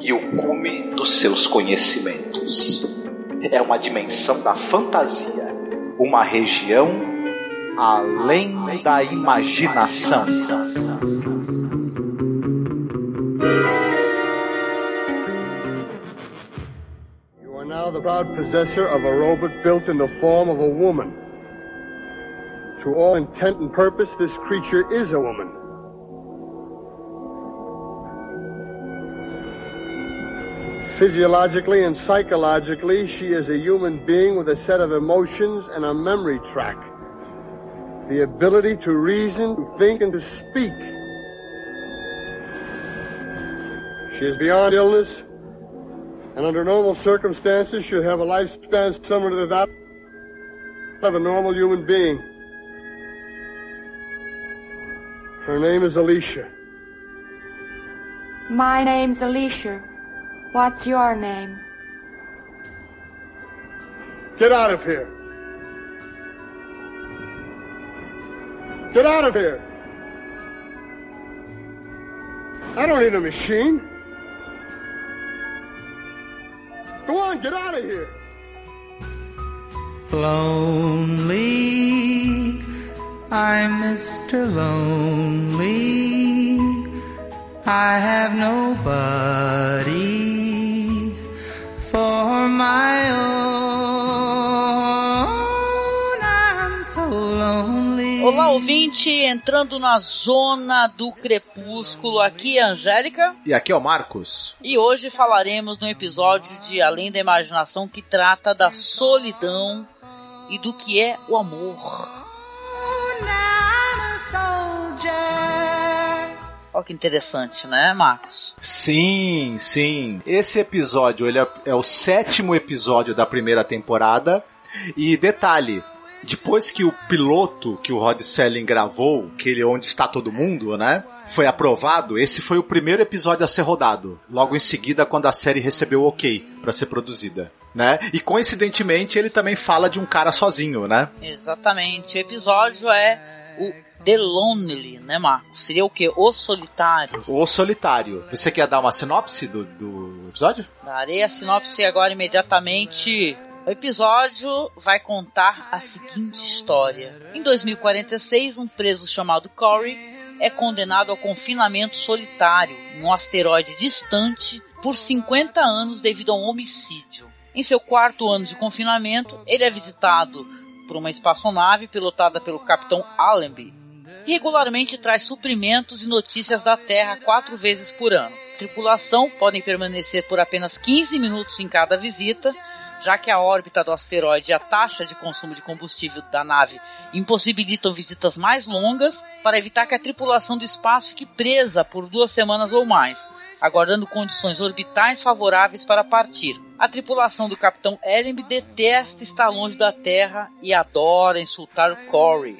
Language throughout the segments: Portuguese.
e o cume dos seus conhecimentos. É uma dimensão da fantasia, uma região além da imaginação. You are now the proud possessor of a robot built in the form of a woman. To all intent and purpose, this creature is a woman. Physiologically and psychologically, she is a human being with a set of emotions and a memory track. The ability to reason, to think, and to speak. She is beyond illness, and under normal circumstances should have a lifespan similar to that of a normal human being. Her name is Alicia. My name's Alicia. What's your name? Get out of here. Get out of here. I don't need a machine. Go on, get out of here. Lonely, I'm Mr. Lonely. I have nobody Olá, ouvinte, entrando na zona do crepúsculo. Aqui é a Angélica. E aqui é o Marcos. E hoje falaremos um episódio de Além da Imaginação que trata da solidão e do que é o amor. Olha que interessante, né, Marcos? Sim, sim. Esse episódio ele é, é o sétimo episódio da primeira temporada. E detalhe, depois que o piloto que o Rod Selling gravou, aquele onde está todo mundo, né? Foi aprovado, esse foi o primeiro episódio a ser rodado. Logo em seguida, quando a série recebeu o ok para ser produzida. Né? E coincidentemente ele também fala de um cara sozinho, né? Exatamente. O episódio é o The Lonely, né, Marcos? Seria o quê? O Solitário. O Solitário. Você quer dar uma sinopse do, do episódio? Darei a sinopse agora imediatamente. O episódio vai contar a seguinte história. Em 2046, um preso chamado Corey é condenado ao confinamento solitário em um asteroide distante por 50 anos devido a um homicídio. Em seu quarto ano de confinamento, ele é visitado por uma espaçonave pilotada pelo capitão Allenby regularmente traz suprimentos e notícias da Terra quatro vezes por ano. A tripulação podem permanecer por apenas 15 minutos em cada visita, já que a órbita do asteroide e a taxa de consumo de combustível da nave impossibilitam visitas mais longas para evitar que a tripulação do espaço fique presa por duas semanas ou mais, aguardando condições orbitais favoráveis para partir. A tripulação do Capitão Ellenby detesta estar longe da Terra e adora insultar Corey.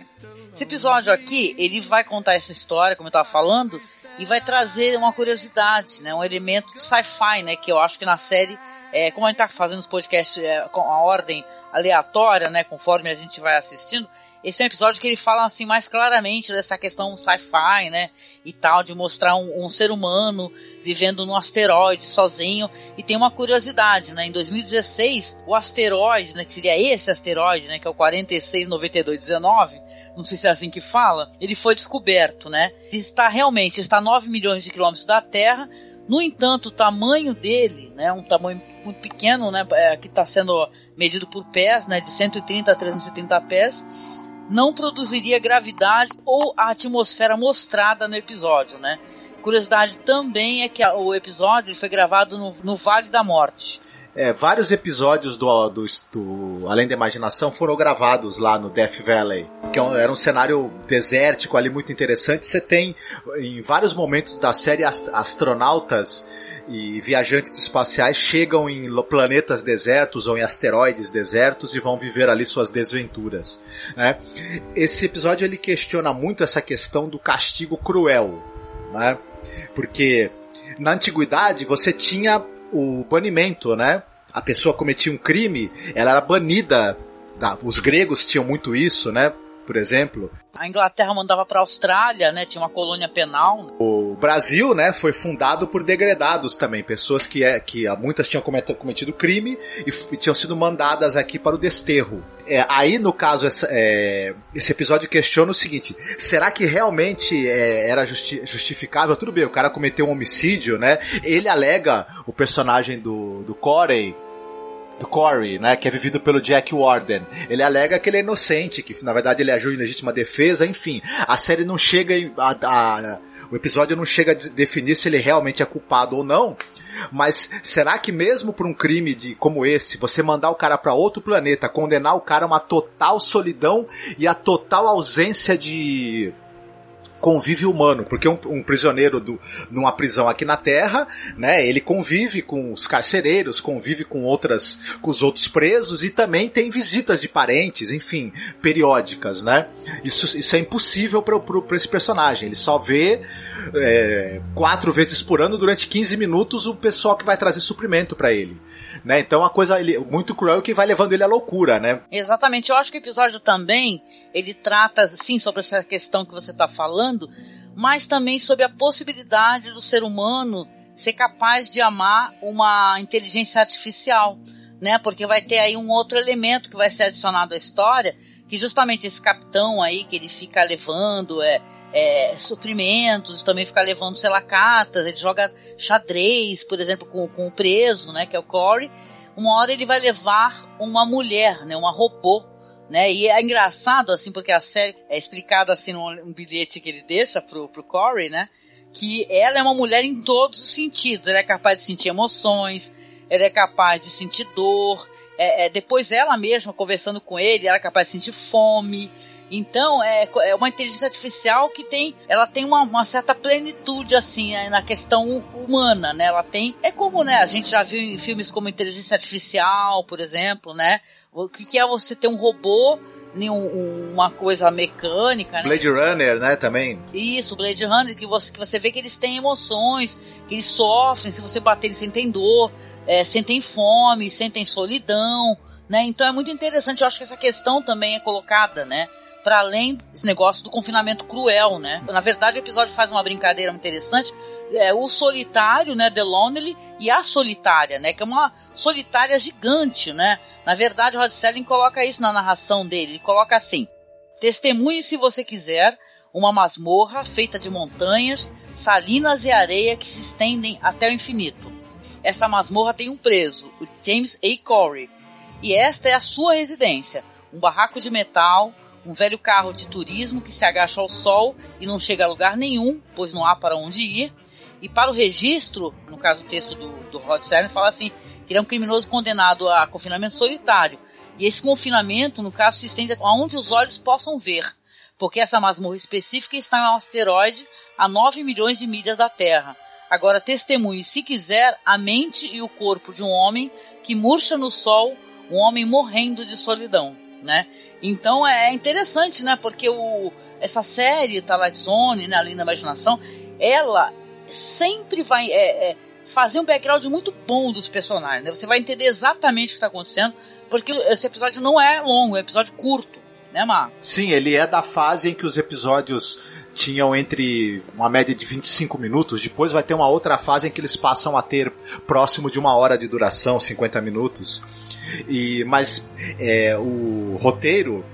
Esse episódio aqui, ele vai contar essa história, como eu estava falando, e vai trazer uma curiosidade, né, um elemento de sci-fi, né, que eu acho que na série, é, como a gente está fazendo os podcasts é, com a ordem aleatória, né, conforme a gente vai assistindo, esse é um episódio que ele fala assim mais claramente dessa questão sci-fi, né, e tal, de mostrar um, um, ser humano vivendo num asteroide sozinho. E tem uma curiosidade, né, em 2016 o asteroide, né, que seria esse asteroide, né, que é o 469219, não sei se é assim que fala, ele foi descoberto, né? Ele está realmente está a 9 milhões de quilômetros da Terra. No entanto, o tamanho dele, né, um tamanho muito pequeno, né, é, que está sendo medido por pés, né, de 130 a 330 pés, não produziria gravidade ou a atmosfera mostrada no episódio, né? Curiosidade também é que o episódio foi gravado no, no Vale da Morte. É, vários episódios do, do, do, Além da Imaginação foram gravados lá no Death Valley, que era um cenário desértico ali muito interessante. Você tem em vários momentos da série ast astronautas e viajantes espaciais chegam em planetas desertos ou em asteroides desertos e vão viver ali suas desventuras. Né? Esse episódio ele questiona muito essa questão do castigo cruel, né? porque na antiguidade você tinha o banimento, né? A pessoa cometia um crime, ela era banida. Os gregos tinham muito isso, né? Por exemplo, a Inglaterra mandava para a Austrália, né? Tinha uma colônia penal. O Brasil, né, foi fundado por degredados também, pessoas que, é, que muitas tinham cometido crime e, e tinham sido mandadas aqui para o desterro. É, aí, no caso, essa, é, esse episódio questiona o seguinte: será que realmente é, era justi justificável? Tudo bem, o cara cometeu um homicídio, né? Ele alega o personagem do, do Corey do Corey, né, que é vivido pelo Jack Warden. Ele alega que ele é inocente, que na verdade ele agiu em legítima defesa, enfim. A série não chega a, a, o episódio não chega a definir se ele realmente é culpado ou não. Mas será que mesmo por um crime de como esse, você mandar o cara para outro planeta, condenar o cara a uma total solidão e a total ausência de convívio humano, porque um, um, prisioneiro do, numa prisão aqui na Terra, né, ele convive com os carcereiros, convive com outras, com os outros presos e também tem visitas de parentes, enfim, periódicas, né? Isso, isso é impossível para esse personagem. Ele só vê é, quatro vezes por ano durante 15 minutos o pessoal que vai trazer suprimento para ele, né? Então a coisa ele, muito cruel que vai levando ele à loucura, né? Exatamente. Eu acho que o episódio também ele trata, sim, sobre essa questão que você está falando, mas também sobre a possibilidade do ser humano ser capaz de amar uma inteligência artificial, né? Porque vai ter aí um outro elemento que vai ser adicionado à história, que justamente esse capitão aí que ele fica levando é, é, suprimentos, também fica levando, sei lá, cartas, ele joga xadrez, por exemplo, com, com o preso, né? Que é o Corey. Uma hora ele vai levar uma mulher, né? Uma robô né? E é engraçado, assim, porque a série é explicada assim num bilhete que ele deixa pro, pro Corey, né? Que ela é uma mulher em todos os sentidos. Ela é capaz de sentir emoções, ela é capaz de sentir dor. É, é, depois ela mesma, conversando com ele, ela é capaz de sentir fome. Então é, é uma inteligência artificial que tem, ela tem uma, uma, certa plenitude assim na questão humana, né? Ela tem, é como né, a gente já viu em filmes como Inteligência Artificial, por exemplo, né? O que, que é você ter um robô um, uma coisa mecânica, né? Blade Runner, né, também. Isso, Blade Runner, que você, que você vê que eles têm emoções, que eles sofrem, se você bater eles sentem dor, é, sentem fome, sentem solidão, né? Então é muito interessante, eu acho que essa questão também é colocada, né? Para além desse negócio do confinamento cruel, né? Na verdade, o episódio faz uma brincadeira interessante, é, o solitário, né, The Lonely, e a solitária, né, que é uma solitária gigante, né? Na verdade, Rod Serling coloca isso na narração dele, ele coloca assim: Testemunhe se você quiser uma masmorra feita de montanhas, salinas e areia que se estendem até o infinito. Essa masmorra tem um preso, o James A. Corey, e esta é a sua residência, um barraco de metal, um velho carro de turismo que se agacha ao sol e não chega a lugar nenhum, pois não há para onde ir, e para o registro, no caso o texto do, do Rod Serling, fala assim, que ele é um criminoso condenado a confinamento solitário. E esse confinamento, no caso, se estende aonde os olhos possam ver, porque essa masmorra específica está em um asteroide a 9 milhões de milhas da Terra. Agora, testemunhe, se quiser, a mente e o corpo de um homem que murcha no sol, um homem morrendo de solidão, né? Então é interessante, né? Porque o, essa série, Twilight né, Além da Imaginação, ela sempre vai é, é, fazer um background muito bom dos personagens. Né? Você vai entender exatamente o que está acontecendo, porque esse episódio não é longo, é um episódio curto, né, Mar? Sim, ele é da fase em que os episódios tinham entre uma média de 25 minutos, depois vai ter uma outra fase em que eles passam a ter próximo de uma hora de duração, 50 minutos. E mas é, o roteiro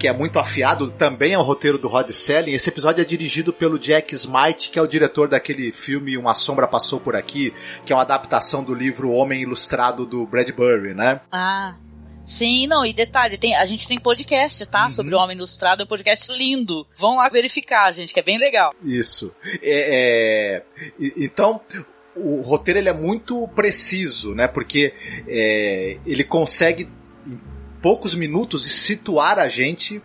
que é muito afiado, também é o roteiro do Rod Selling. Esse episódio é dirigido pelo Jack Smite, que é o diretor daquele filme Uma Sombra Passou Por Aqui, que é uma adaptação do livro Homem Ilustrado do Bradbury, né? Ah. Sim, não, e detalhe, tem, a gente tem podcast, tá? Uhum. Sobre o Homem Ilustrado, é um podcast lindo. Vão lá verificar, gente, que é bem legal. Isso. É, é, então, o roteiro ele é muito preciso, né? Porque é, ele consegue poucos minutos e situar a gente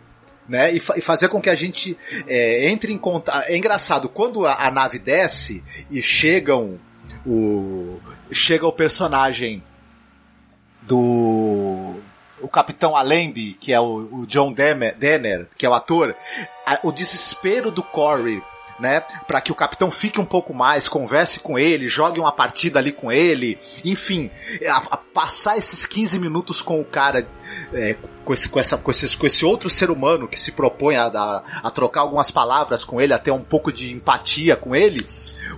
né, e, fa e, fazer com que a gente é, entre em contato. É engraçado, quando a, a, nave desce e chegam o chega o personagem do o Capitão Alembi, que é o, o John Denner, que é o ator, a, o desespero do Corey né? Para que o capitão fique um pouco mais, converse com ele, jogue uma partida ali com ele, enfim, a, a passar esses 15 minutos com o cara, é, com, esse, com, essa, com, esse, com esse outro ser humano que se propõe a, a, a trocar algumas palavras com ele, a ter um pouco de empatia com ele,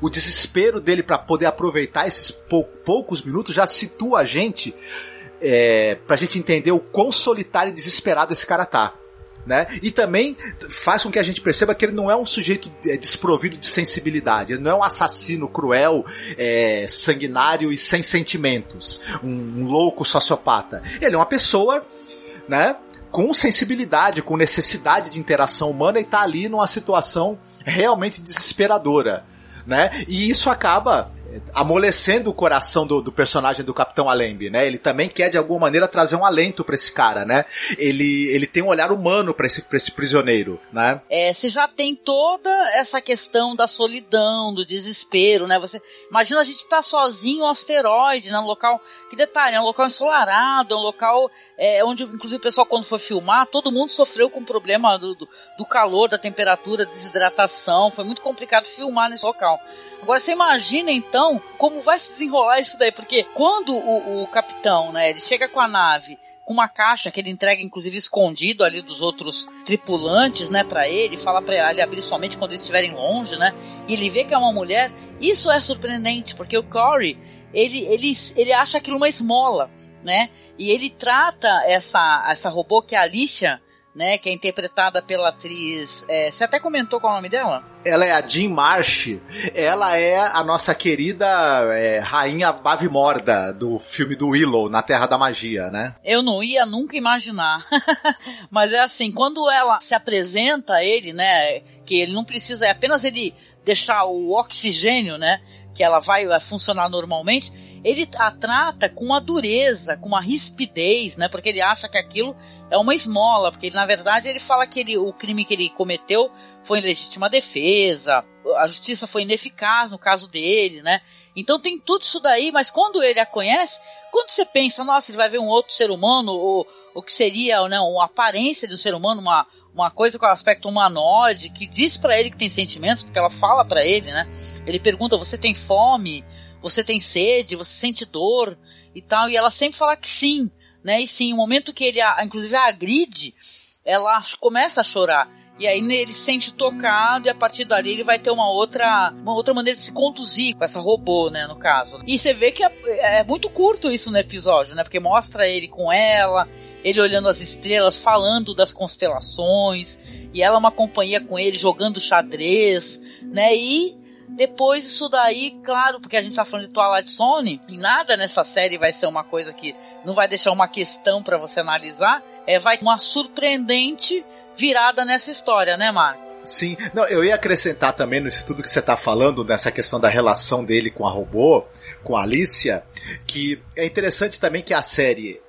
o desespero dele para poder aproveitar esses pou, poucos minutos já situa a gente é, pra gente entender o quão solitário e desesperado esse cara tá né? E também faz com que a gente perceba que ele não é um sujeito é, desprovido de sensibilidade, ele não é um assassino cruel, é, sanguinário e sem sentimentos, um, um louco sociopata. Ele é uma pessoa, né? Com sensibilidade, com necessidade de interação humana e tá ali numa situação realmente desesperadora, né? E isso acaba amolecendo o coração do, do, personagem do Capitão Alembi, né? Ele também quer de alguma maneira trazer um alento para esse cara, né? Ele, ele tem um olhar humano para esse, pra esse prisioneiro, né? É, você já tem toda essa questão da solidão, do desespero, né? Você imagina a gente estar tá sozinho no asteroide, né? Um local, que detalhe, é um local ensolarado, é um local é, onde inclusive o pessoal quando foi filmar, todo mundo sofreu com o problema do, do, do calor, da temperatura, desidratação, foi muito complicado filmar nesse local. Agora você imagina então como vai se desenrolar isso daí, porque quando o, o capitão, né, ele chega com a nave com uma caixa que ele entrega inclusive escondido ali dos outros tripulantes, né, para ele, fala para ele abrir somente quando eles estiverem longe, né? E ele vê que é uma mulher. Isso é surpreendente, porque o Corey, ele ele ele acha aquilo uma esmola, né? E ele trata essa essa robô que é a Alicia né, que é interpretada pela atriz. É, você até comentou qual é o nome dela? Ela é a Jean Marsh. Ela é a nossa querida é, rainha Bavimorda do filme do Willow, Na Terra da Magia, né? Eu não ia nunca imaginar. Mas é assim, quando ela se apresenta a ele, né, que ele não precisa, é apenas ele deixar o oxigênio, né, que ela vai funcionar normalmente, ele a trata com uma dureza, com uma rispidez, né, porque ele acha que aquilo é uma esmola, porque ele, na verdade ele fala que ele, o crime que ele cometeu foi legítima defesa, a justiça foi ineficaz no caso dele, né? Então tem tudo isso daí, mas quando ele a conhece, quando você pensa, nossa, ele vai ver um outro ser humano, ou o que seria não, uma aparência de um ser humano, uma, uma coisa com aspecto humanoide, que diz para ele que tem sentimentos, porque ela fala para ele, né? Ele pergunta: você tem fome? Você tem sede? Você sente dor? E tal, e ela sempre fala que sim né? E sim, o momento que ele, inclusive, a agride, ela começa a chorar. E aí ele se sente tocado e a partir dali ele vai ter uma outra, uma outra maneira de se conduzir com essa robô, né, no caso. E você vê que é, é, muito curto isso no episódio, né, porque mostra ele com ela, ele olhando as estrelas, falando das constelações, e ela uma companhia com ele jogando xadrez, né, e depois isso daí, claro, porque a gente tá falando de Twilight Zone, e nada nessa série vai ser uma coisa que não vai deixar uma questão para você analisar, é vai uma surpreendente virada nessa história, né, Marco? Sim, não, eu ia acrescentar também nisso tudo que você está falando, nessa questão da relação dele com a robô, com a Alicia, que é interessante também que a série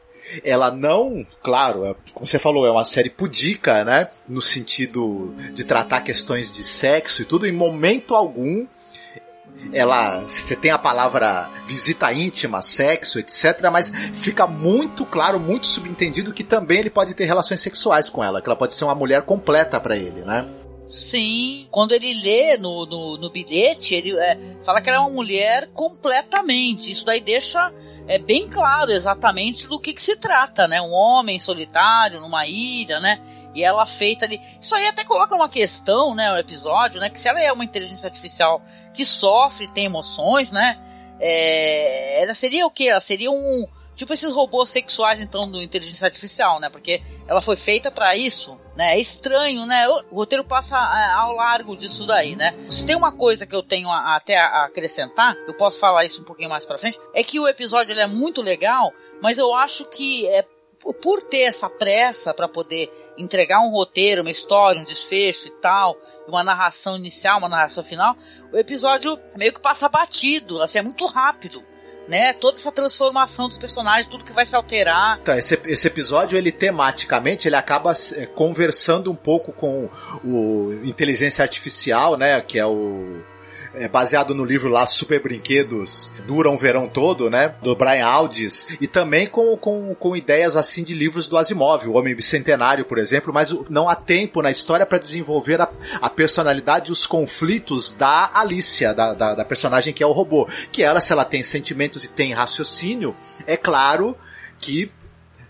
ela não, claro, é, como você falou, é uma série pudica, né? No sentido de tratar questões de sexo e tudo, em momento algum ela você tem a palavra visita íntima, sexo, etc, mas fica muito claro, muito subentendido que também ele pode ter relações sexuais com ela, que ela pode ser uma mulher completa para ele, né? Sim, quando ele lê no, no, no bilhete, ele é, fala que ela é uma mulher completamente. Isso daí deixa é bem claro exatamente do que, que se trata, né? Um homem solitário numa ilha, né? E ela feita ali. Isso aí até coloca uma questão, né? O episódio, né? Que se ela é uma inteligência artificial que sofre, tem emoções, né? É, ela seria o quê? Ela seria um. Tipo esses robôs sexuais, então, do inteligência artificial, né? Porque ela foi feita para isso, né? É estranho, né? O, roteiro passa é, ao largo disso daí, né? Se tem uma coisa que eu tenho a, até a acrescentar, eu posso falar isso um pouquinho mais pra frente, é que o episódio é muito legal, mas eu acho que é por ter essa pressa para poder entregar um roteiro, uma história, um desfecho e tal, uma narração inicial, uma narração final, o episódio meio que passa batido, assim, é muito rápido. Né, toda essa transformação dos personagens, tudo que vai se alterar. Então, esse, esse episódio, ele tematicamente, ele acaba é, conversando um pouco com o inteligência artificial, né, que é o é, baseado no livro lá Super Brinquedos Duram o Verão Todo, né? Do Brian Aldiss, e também com, com, com ideias assim de livros do Asimov, o Homem Bicentenário, por exemplo, mas não há tempo na história para desenvolver a, a personalidade e os conflitos da Alicia, da, da, da personagem que é o robô. Que ela, se ela tem sentimentos e tem raciocínio, é claro que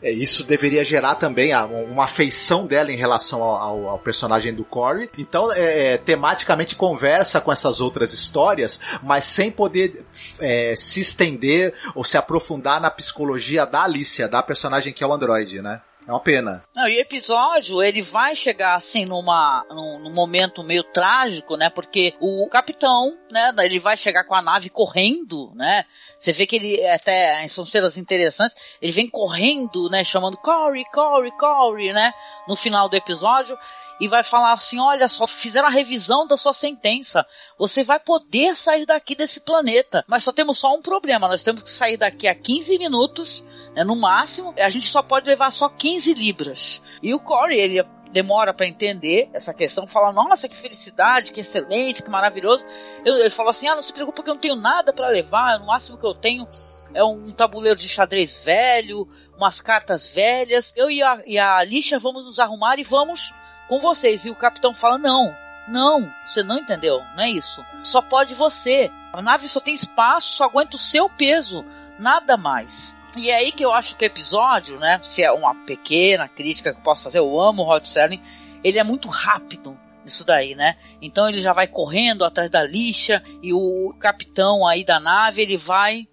isso deveria gerar também uma afeição dela em relação ao, ao, ao personagem do Corey. Então, é, é, tematicamente conversa com essas outras histórias, mas sem poder é, se estender ou se aprofundar na psicologia da Alicia, da personagem que é o androide, né? É uma pena. Não, e o episódio, ele vai chegar assim numa, num, num, momento meio trágico, né? Porque o capitão, né, ele vai chegar com a nave correndo, né? Você vê que ele até são cenas interessantes. Ele vem correndo, né, chamando Corey, Corey, Corey, né, no final do episódio e vai falar assim: olha só, fizeram a revisão da sua sentença. Você vai poder sair daqui desse planeta. Mas só temos só um problema: nós temos que sair daqui a 15 minutos né, no máximo, a gente só pode levar só 15 libras. E o Corey, ele demora para entender essa questão, fala, nossa, que felicidade, que excelente, que maravilhoso. Eu, ele falou assim, ah, não se preocupe que eu não tenho nada para levar, o máximo que eu tenho é um tabuleiro de xadrez velho, umas cartas velhas. Eu e a, e a Alicia vamos nos arrumar e vamos com vocês. E o capitão fala, não, não, você não entendeu, não é isso. Só pode você. A nave só tem espaço, só aguenta o seu peso, nada mais. E é aí que eu acho que o episódio, né, se é uma pequena crítica que eu posso fazer, eu amo o Rod Serling, ele é muito rápido nisso daí, né? Então ele já vai correndo atrás da lixa e o capitão aí da nave, ele vai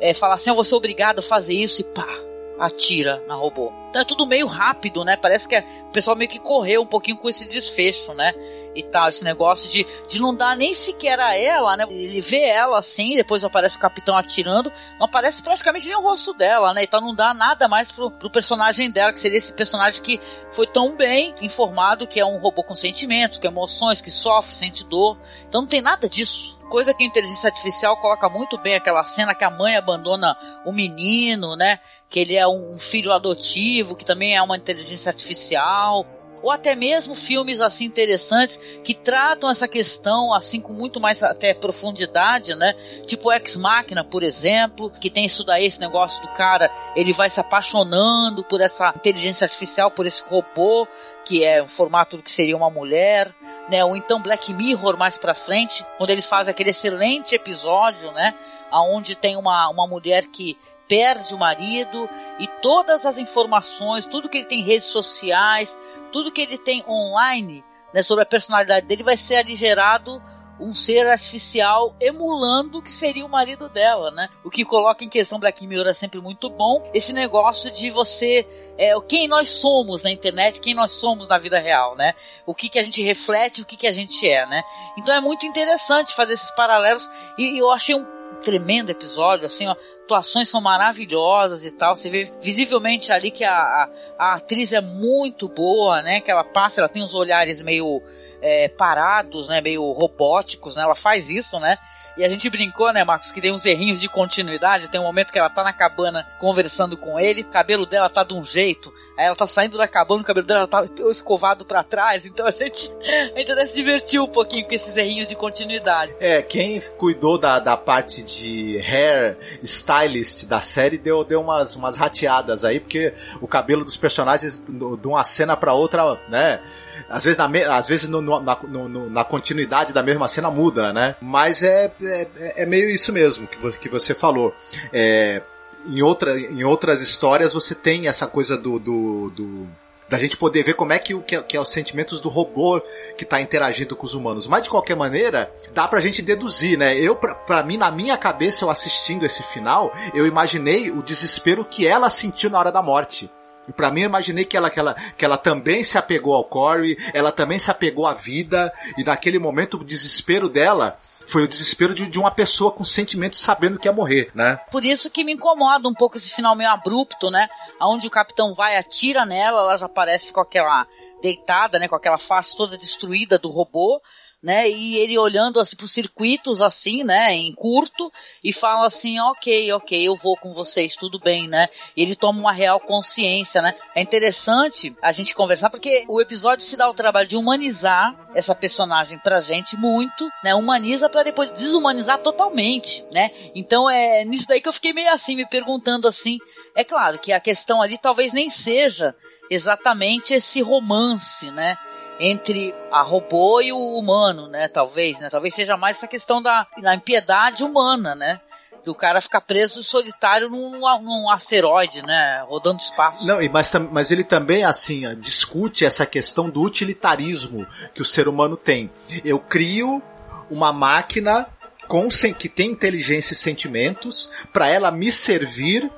é, falar assim, eu vou ser obrigado a fazer isso e pá, atira na robô. Então é tudo meio rápido, né? Parece que é, o pessoal meio que correu um pouquinho com esse desfecho, né? E tal, esse negócio de, de não dar nem sequer a ela, né? Ele vê ela assim, depois aparece o capitão atirando, não aparece praticamente nem o rosto dela, né? Então não dá nada mais pro, pro personagem dela, que seria esse personagem que foi tão bem informado que é um robô com sentimentos, com emoções, que sofre, sente dor. Então não tem nada disso. Coisa que a inteligência artificial coloca muito bem aquela cena que a mãe abandona o menino, né? Que ele é um filho adotivo, que também é uma inteligência artificial ou até mesmo filmes assim interessantes que tratam essa questão assim com muito mais até profundidade, né? Tipo Ex Machina, por exemplo, que tem isso daí, esse negócio do cara, ele vai se apaixonando por essa inteligência artificial, por esse robô que é um formato do que seria uma mulher, né? Ou então Black Mirror mais para frente, quando eles fazem aquele excelente episódio, né? Aonde tem uma, uma mulher que perde o marido e todas as informações, tudo que ele tem em redes sociais, tudo que ele tem online né, sobre a personalidade dele vai ser aligerado um ser artificial emulando o que seria o marido dela, né? O que coloca em questão Black Mirror é sempre muito bom. Esse negócio de você é, quem nós somos na internet, quem nós somos na vida real, né? O que, que a gente reflete, o que, que a gente é, né? Então é muito interessante fazer esses paralelos e, e eu achei um tremendo episódio, assim, ó, atuações são maravilhosas e tal. Você vê visivelmente ali que a, a, a atriz é muito boa, né? Que ela passa, ela tem os olhares meio é, parados, né? Meio robóticos, né? Ela faz isso, né? E a gente brincou, né, Marcos, que tem uns errinhos de continuidade. Tem um momento que ela tá na cabana conversando com ele, o cabelo dela tá de um jeito, aí ela tá saindo da cabana, o cabelo dela tá escovado para trás. Então a gente, a gente até se divertiu um pouquinho com esses errinhos de continuidade. É, quem cuidou da, da parte de hair stylist da série deu, deu umas, umas rateadas aí, porque o cabelo dos personagens de uma cena para outra, né? Às vezes, na, às vezes no, no, na, no, na continuidade da mesma cena muda, né? Mas é, é, é meio isso mesmo que, que você falou. É, em, outra, em outras histórias você tem essa coisa do, do, do da gente poder ver como é que, que, é, que é os sentimentos do robô que está interagindo com os humanos. Mas de qualquer maneira, dá pra gente deduzir, né? Eu, pra, pra mim, na minha cabeça, eu assistindo esse final, eu imaginei o desespero que ela sentiu na hora da morte. E pra mim eu imaginei que ela, que, ela, que ela também se apegou ao Corey, ela também se apegou à vida, e naquele momento o desespero dela foi o desespero de, de, uma pessoa com sentimentos sabendo que ia morrer, né? Por isso que me incomoda um pouco esse final meio abrupto, né? Onde o capitão vai, atira nela, ela já aparece com aquela deitada, né? Com aquela face toda destruída do robô. Né? E ele olhando assim pros circuitos assim, né? Em curto e fala assim, ok, ok, eu vou com vocês, tudo bem, né? E ele toma uma real consciência, né? É interessante a gente conversar porque o episódio se dá o trabalho de humanizar essa personagem pra gente muito, né? Humaniza para depois desumanizar totalmente, né? Então é nisso daí que eu fiquei meio assim, me perguntando assim. É claro que a questão ali talvez nem seja exatamente esse romance, né? entre a robô e o humano, né? Talvez, né? Talvez seja mais essa questão da, da impiedade humana, né? Do cara ficar preso solitário num, num asteroide, né? Rodando espaço. Não, mas, mas ele também, assim, discute essa questão do utilitarismo que o ser humano tem. Eu crio uma máquina com, que tem inteligência e sentimentos para ela me servir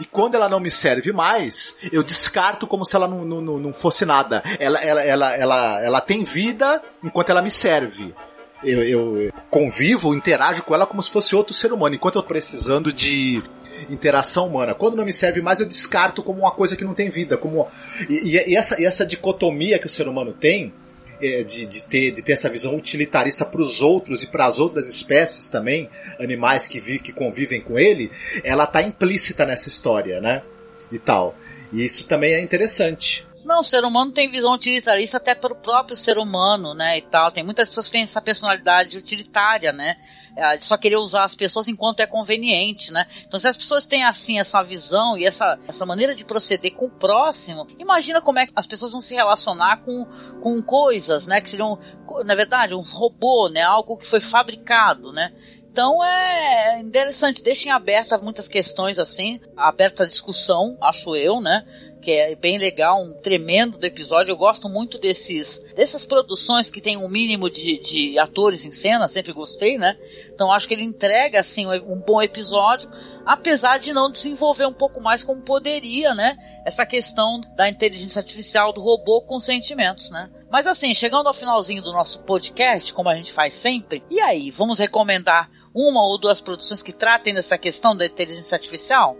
e quando ela não me serve mais, eu descarto como se ela não, não, não fosse nada. Ela, ela, ela, ela, ela tem vida enquanto ela me serve. Eu, eu convivo, interajo com ela como se fosse outro ser humano, enquanto eu tô precisando de interação humana. Quando não me serve mais, eu descarto como uma coisa que não tem vida. Como... E, e, essa, e essa dicotomia que o ser humano tem, é, de, de, ter, de ter essa visão utilitarista para os outros e para as outras espécies também, animais que, vi, que convivem com ele, ela está implícita nessa história, né? E tal. E isso também é interessante. Não, o ser humano tem visão utilitarista até para o próprio ser humano, né, e tal. Tem muitas pessoas que têm essa personalidade utilitária, né? É, só querer usar as pessoas enquanto é conveniente, né? Então, se as pessoas têm assim essa visão e essa, essa maneira de proceder com o próximo, imagina como é que as pessoas vão se relacionar com, com coisas, né? Que seriam, na verdade, um robô, né? Algo que foi fabricado, né? Então é interessante, deixem aberta muitas questões assim, aberta a discussão, acho eu, né? Que é bem legal, um tremendo do episódio. Eu gosto muito desses dessas produções que tem um mínimo de, de atores em cena, sempre gostei, né? Então acho que ele entrega assim um bom episódio, apesar de não desenvolver um pouco mais como poderia, né? Essa questão da inteligência artificial do robô com sentimentos, né? Mas assim, chegando ao finalzinho do nosso podcast, como a gente faz sempre, e aí, vamos recomendar uma ou duas produções que tratem dessa questão da inteligência artificial?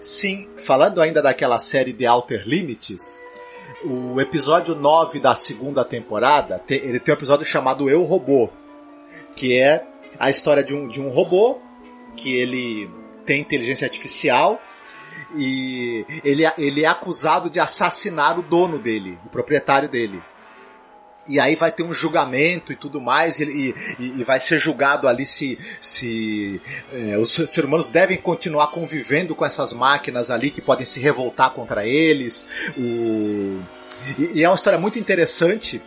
Sim, falando ainda daquela série de Outer Limits, o episódio 9 da segunda temporada, ele tem um episódio chamado Eu Robô, que é a história de um, de um robô que ele tem inteligência artificial e ele, ele é acusado de assassinar o dono dele, o proprietário dele e aí vai ter um julgamento e tudo mais, e, e, e vai ser julgado ali se, se é, os seres humanos devem continuar convivendo com essas máquinas ali que podem se revoltar contra eles. O, e, e é uma história muito interessante.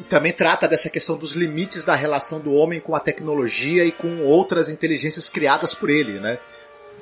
E também trata dessa questão dos limites da relação do homem com a tecnologia e com outras inteligências criadas por ele, né?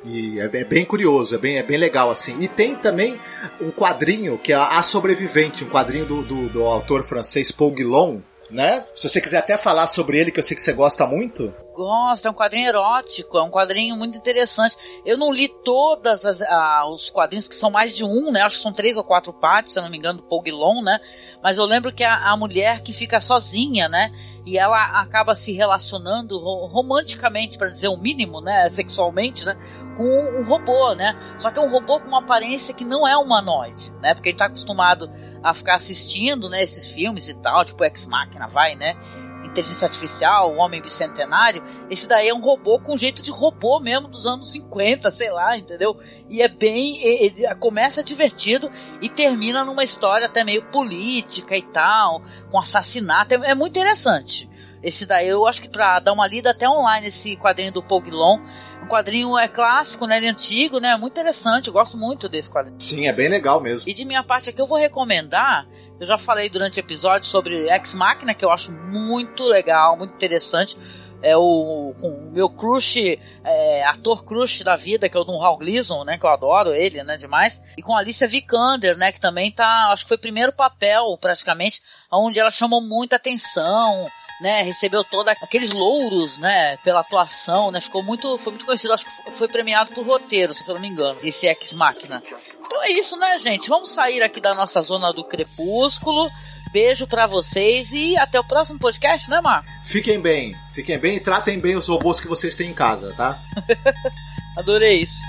E é, é, bem curioso, é bem, é bem legal assim. E tem também um quadrinho que é A Sobrevivente, um quadrinho do, do, do autor francês Paul Guillon, né? Se você quiser até falar sobre ele, que eu sei que você gosta muito. Gosto, é um quadrinho erótico, é um quadrinho muito interessante. Eu não li todas as, ah, os quadrinhos que são mais de um, né? Acho que são três ou quatro partes, se eu não me engano, do Paul Guillon, né? Mas eu lembro que a, a mulher que fica sozinha, né? E ela acaba se relacionando romanticamente, para dizer o mínimo, né? Sexualmente, né? Com um robô, né? Só que é um robô com uma aparência que não é humanoide, né? Porque a gente tá acostumado a ficar assistindo, né? Esses filmes e tal, tipo Ex Machina, vai, né? Inteligência artificial, o homem bicentenário, esse daí é um robô com jeito de robô mesmo dos anos 50, sei lá, entendeu? E é bem. Ele começa divertido e termina numa história até meio política e tal, com assassinato. É, é muito interessante. Esse daí eu acho que pra dar uma lida até online, esse quadrinho do Poglon. Um quadrinho é clássico, né? Ele é antigo, né? Muito interessante, eu gosto muito desse quadrinho. Sim, é bem legal mesmo. E de minha parte aqui eu vou recomendar eu já falei durante o episódio sobre Ex Machina, que eu acho muito legal, muito interessante. É o, o meu crush, é, ator crush da vida, que é o Don Hal Gleason, né? Que eu adoro ele, né? Demais. E com a Alicia Vikander, né? Que também tá, acho que foi o primeiro papel, praticamente, onde ela chamou muita atenção né, recebeu todos aqueles louros, né, pela atuação, né, ficou muito, foi muito conhecido, acho que foi premiado por roteiro, se eu não me engano, esse Ex Machina. Então é isso, né, gente? Vamos sair aqui da nossa zona do crepúsculo. Beijo para vocês e até o próximo podcast, né, Marco? Fiquem bem, fiquem bem e tratem bem os robôs que vocês têm em casa, tá? Adorei isso.